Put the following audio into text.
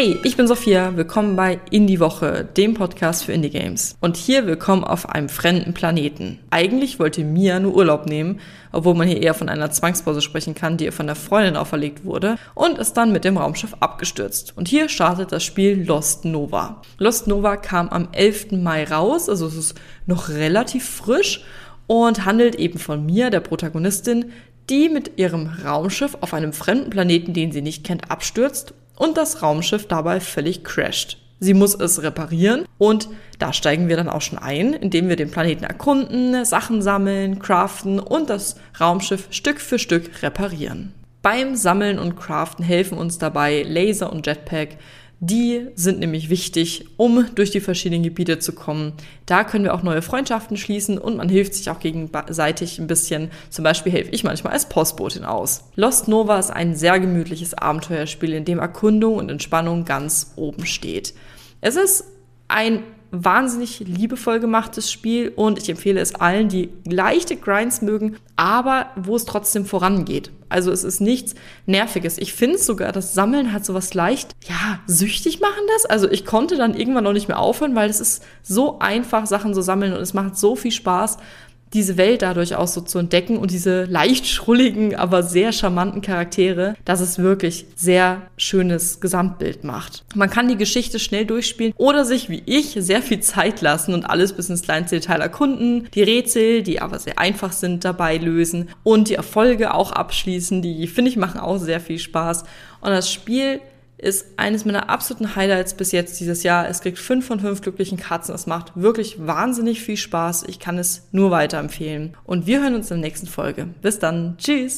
Hey, ich bin Sophia, willkommen bei Indie Woche, dem Podcast für Indie Games. Und hier willkommen auf einem fremden Planeten. Eigentlich wollte Mia nur Urlaub nehmen, obwohl man hier eher von einer Zwangspause sprechen kann, die ihr von der Freundin auferlegt wurde, und ist dann mit dem Raumschiff abgestürzt. Und hier startet das Spiel Lost Nova. Lost Nova kam am 11. Mai raus, also es ist noch relativ frisch und handelt eben von Mia, der Protagonistin, die mit ihrem Raumschiff auf einem fremden Planeten, den sie nicht kennt, abstürzt und das Raumschiff dabei völlig crasht. Sie muss es reparieren und da steigen wir dann auch schon ein, indem wir den Planeten erkunden, Sachen sammeln, craften und das Raumschiff Stück für Stück reparieren. Beim Sammeln und Craften helfen uns dabei Laser und Jetpack, die sind nämlich wichtig, um durch die verschiedenen Gebiete zu kommen. Da können wir auch neue Freundschaften schließen und man hilft sich auch gegenseitig ein bisschen. Zum Beispiel helfe ich manchmal als Postbotin aus. Lost Nova ist ein sehr gemütliches Abenteuerspiel, in dem Erkundung und Entspannung ganz oben steht. Es ist ein wahnsinnig liebevoll gemachtes Spiel und ich empfehle es allen, die leichte Grinds mögen, aber wo es trotzdem vorangeht. Also es ist nichts Nerviges. Ich finde sogar, das Sammeln hat sowas leicht, ja, süchtig machen das. Also ich konnte dann irgendwann noch nicht mehr aufhören, weil es ist so einfach, Sachen zu sammeln und es macht so viel Spaß diese Welt dadurch auch so zu entdecken und diese leicht schrulligen, aber sehr charmanten Charaktere, dass es wirklich sehr schönes Gesamtbild macht. Man kann die Geschichte schnell durchspielen oder sich wie ich sehr viel Zeit lassen und alles bis ins kleinste Detail erkunden, die Rätsel, die aber sehr einfach sind, dabei lösen und die Erfolge auch abschließen, die finde ich machen auch sehr viel Spaß und das Spiel ist eines meiner absoluten Highlights bis jetzt dieses Jahr. Es kriegt fünf von fünf glücklichen Katzen. Es macht wirklich wahnsinnig viel Spaß. Ich kann es nur weiterempfehlen. Und wir hören uns in der nächsten Folge. Bis dann. Tschüss.